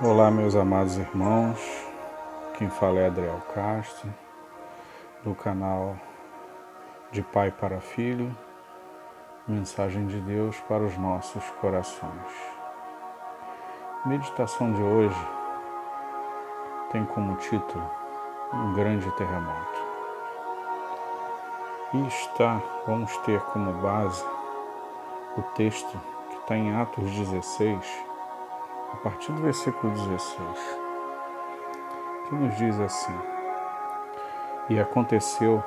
Olá, meus amados irmãos. Quem fala é Adriel Castro, do canal De Pai para Filho, Mensagem de Deus para os nossos corações. Meditação de hoje tem como título Um Grande Terremoto. E está, vamos ter como base o texto que está em Atos 16 a partir do versículo 16, que nos diz assim: E aconteceu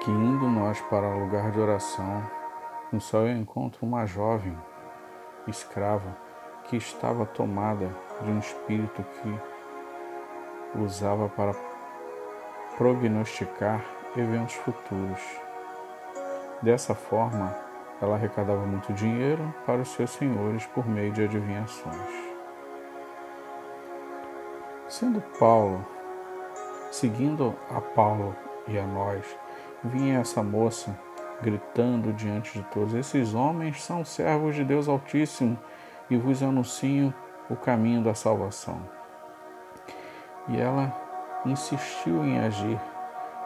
que, indo nós para o lugar de oração, nos saiu ao encontro uma jovem escrava que estava tomada de um espírito que usava para prognosticar eventos futuros. Dessa forma, ela arrecadava muito dinheiro para os seus senhores por meio de adivinhações. Sendo Paulo, seguindo a Paulo e a nós, vinha essa moça gritando diante de todos: Esses homens são servos de Deus Altíssimo e vos anunciam o caminho da salvação. E ela insistiu em agir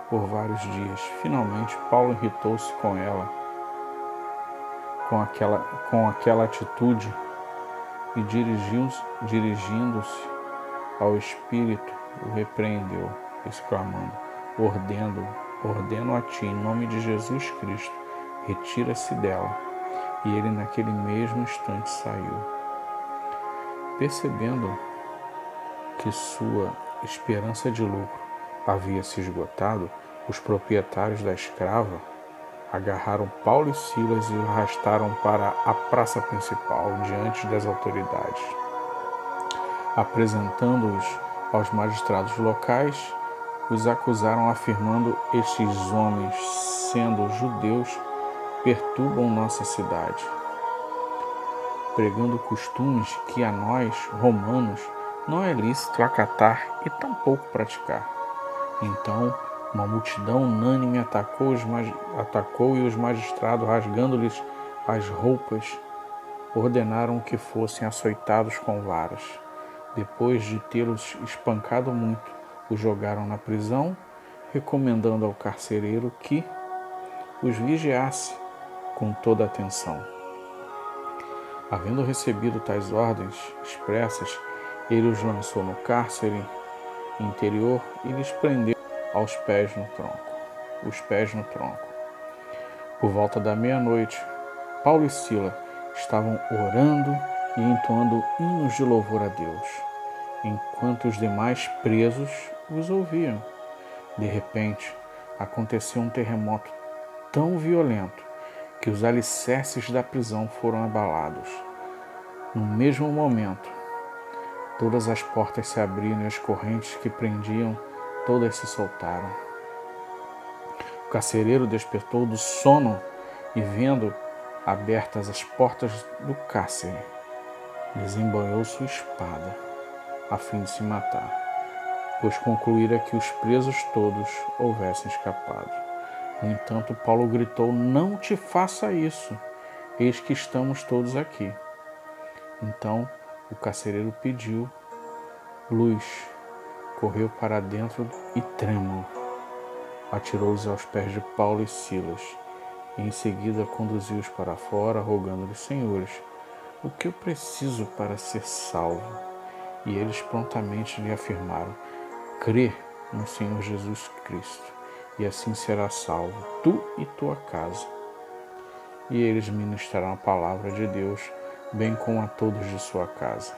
por vários dias. Finalmente, Paulo irritou-se com ela com aquela, com aquela atitude e dirigindo-se ao Espírito, o repreendeu, exclamando: Ordeno, ordeno a ti, em nome de Jesus Cristo, retira-se dela. E ele, naquele mesmo instante, saiu. Percebendo que sua esperança de lucro havia se esgotado, os proprietários da escrava agarraram Paulo e Silas e o arrastaram para a praça principal, diante das autoridades. Apresentando-os aos magistrados locais, os acusaram afirmando: Estes homens, sendo judeus, perturbam nossa cidade, pregando costumes que a nós, romanos, não é lícito acatar e tampouco praticar. Então, uma multidão unânime atacou, os, atacou e os magistrados, rasgando-lhes as roupas, ordenaram que fossem açoitados com varas. Depois de tê-los espancado muito, os jogaram na prisão, recomendando ao carcereiro que os vigiasse com toda atenção. Havendo recebido tais ordens expressas, ele os lançou no cárcere interior e lhes prendeu aos pés no tronco, os pés no tronco. Por volta da meia-noite, Paulo e Sila estavam orando e entoando hinos de louvor a Deus, enquanto os demais presos os ouviam. De repente, aconteceu um terremoto tão violento que os alicerces da prisão foram abalados. No mesmo momento, todas as portas se abriram e as correntes que prendiam todas se soltaram. O carcereiro despertou do sono e, vendo abertas as portas do cárcere, desembanhou sua espada a fim de se matar, pois concluíra que os presos todos houvessem escapado. No entanto, Paulo gritou: Não te faça isso, eis que estamos todos aqui. Então o carcereiro pediu luz correu para dentro e trêmulo. Atirou-os aos pés de Paulo e Silas, e em seguida conduziu-os para fora, rogando-lhes: Senhores, o que eu preciso para ser salvo? E eles prontamente lhe afirmaram: Crê no Senhor Jesus Cristo, e assim será salvo, tu e tua casa. E eles ministraram a palavra de Deus, bem como a todos de sua casa.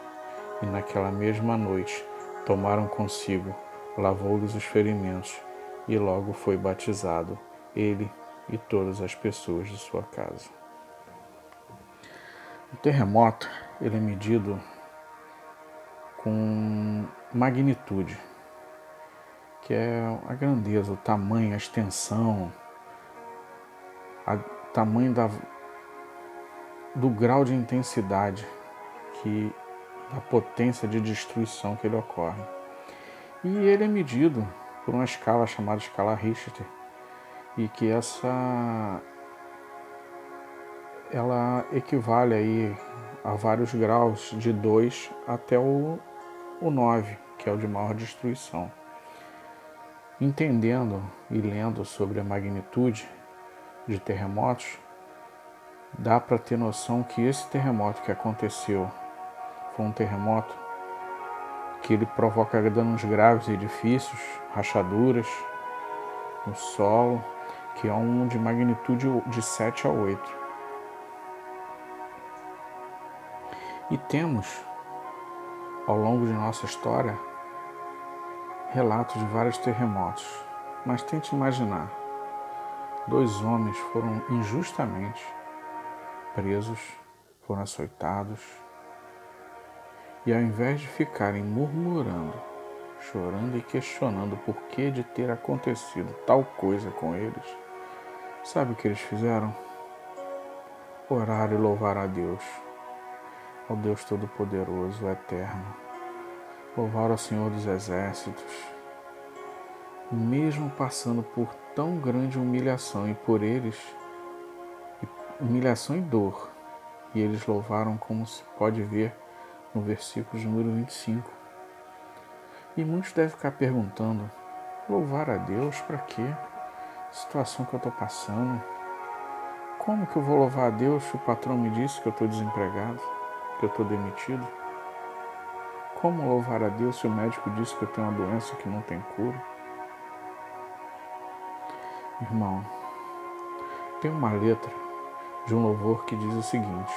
E naquela mesma noite, tomaram consigo, lavou-lhes os ferimentos e logo foi batizado, ele e todas as pessoas de sua casa. O terremoto ele é medido com magnitude, que é a grandeza, o tamanho, a extensão, o tamanho da, do grau de intensidade que da potência de destruição que ele ocorre. E ele é medido por uma escala chamada escala Richter, e que essa ela equivale aí há vários graus, de 2 até o, o 9, que é o de maior destruição. Entendendo e lendo sobre a magnitude de terremotos, dá para ter noção que esse terremoto que aconteceu foi um terremoto que ele provoca danos graves em edifícios, rachaduras no solo, que é um de magnitude de 7 a 8. E temos, ao longo de nossa história, relatos de vários terremotos. Mas tente imaginar: dois homens foram injustamente presos, foram açoitados, e ao invés de ficarem murmurando, chorando e questionando o porquê de ter acontecido tal coisa com eles, sabe o que eles fizeram? Orar e louvar a Deus ao Deus Todo-Poderoso, Eterno. Louvar ao Senhor dos Exércitos, mesmo passando por tão grande humilhação e por eles, humilhação e dor, e eles louvaram como se pode ver no versículo número 25. E muitos devem ficar perguntando: louvar a Deus para quê? Situação que eu estou passando. Como que eu vou louvar a Deus se o patrão me disse que eu estou desempregado? que eu estou demitido? Como louvar a Deus se o médico disse que eu tenho uma doença que não tem cura? Irmão, tem uma letra de um louvor que diz o seguinte: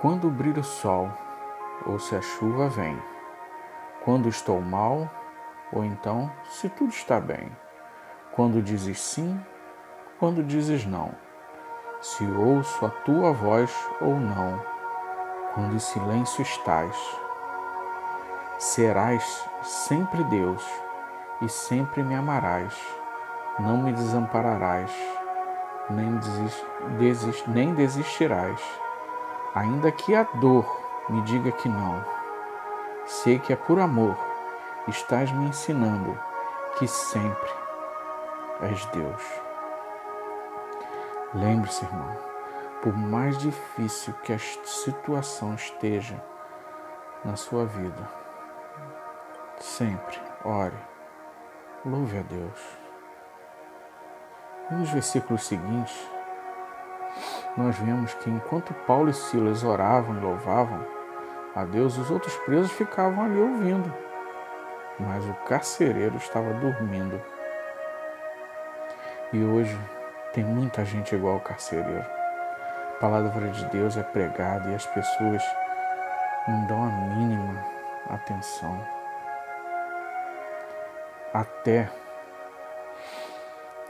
Quando brilha o sol, ou se a chuva vem, quando estou mal, ou então se tudo está bem, quando dizes sim, quando dizes não. Se ouço a tua voz ou não, quando em silêncio estás. Serás sempre Deus e sempre me amarás, não me desampararás, nem, desist, nem desistirás, ainda que a dor me diga que não. Sei que é por amor, estás me ensinando que sempre és Deus. Lembre-se, irmão, por mais difícil que a situação esteja na sua vida, sempre ore, louve a Deus. Nos versículos seguintes, nós vemos que enquanto Paulo e Silas oravam e louvavam a Deus, os outros presos ficavam ali ouvindo, mas o carcereiro estava dormindo. E hoje, tem muita gente igual ao carcereiro. A palavra de Deus é pregada e as pessoas não dão a mínima atenção. Até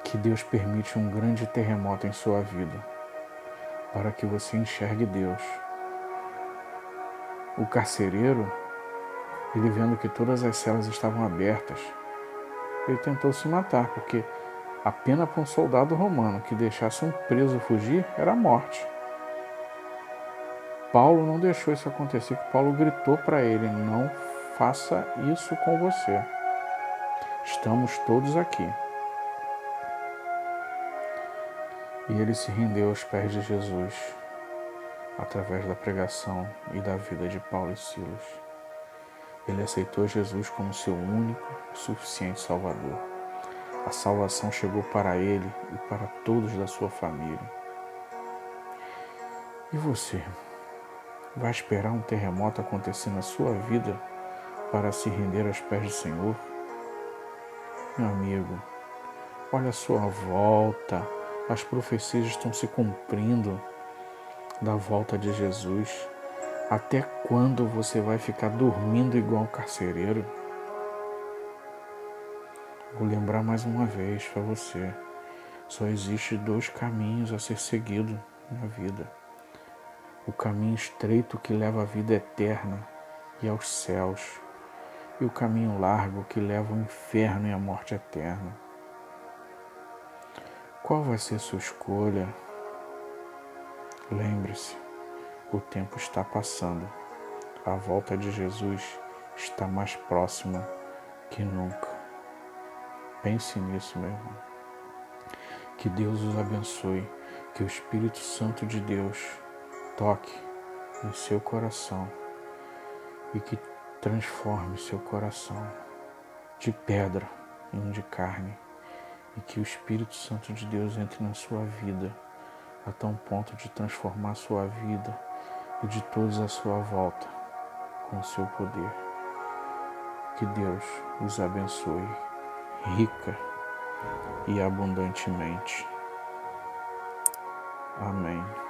que Deus permite um grande terremoto em sua vida para que você enxergue Deus. O carcereiro, ele vendo que todas as celas estavam abertas, ele tentou se matar, porque a pena para um soldado romano que deixasse um preso fugir era a morte. Paulo não deixou isso acontecer, que Paulo gritou para ele: não faça isso com você. Estamos todos aqui. E ele se rendeu aos pés de Jesus através da pregação e da vida de Paulo e Silas. Ele aceitou Jesus como seu único e suficiente Salvador. A salvação chegou para ele e para todos da sua família. E você? Vai esperar um terremoto acontecer na sua vida para se render aos pés do Senhor? Meu amigo, olha a sua volta, as profecias estão se cumprindo da volta de Jesus. Até quando você vai ficar dormindo igual um carcereiro? Vou lembrar mais uma vez para você: só existe dois caminhos a ser seguido na vida. O caminho estreito que leva à vida eterna e aos céus, e o caminho largo que leva ao inferno e à morte eterna. Qual vai ser sua escolha? Lembre-se, o tempo está passando. A volta de Jesus está mais próxima que nunca. Pense nisso, meu irmão. Que Deus os abençoe, que o Espírito Santo de Deus toque em seu coração e que transforme seu coração de pedra em de carne e que o Espírito Santo de Deus entre na sua vida a tal ponto de transformar sua vida e de todos à sua volta com seu poder. Que Deus os abençoe rica e abundantemente. Amém.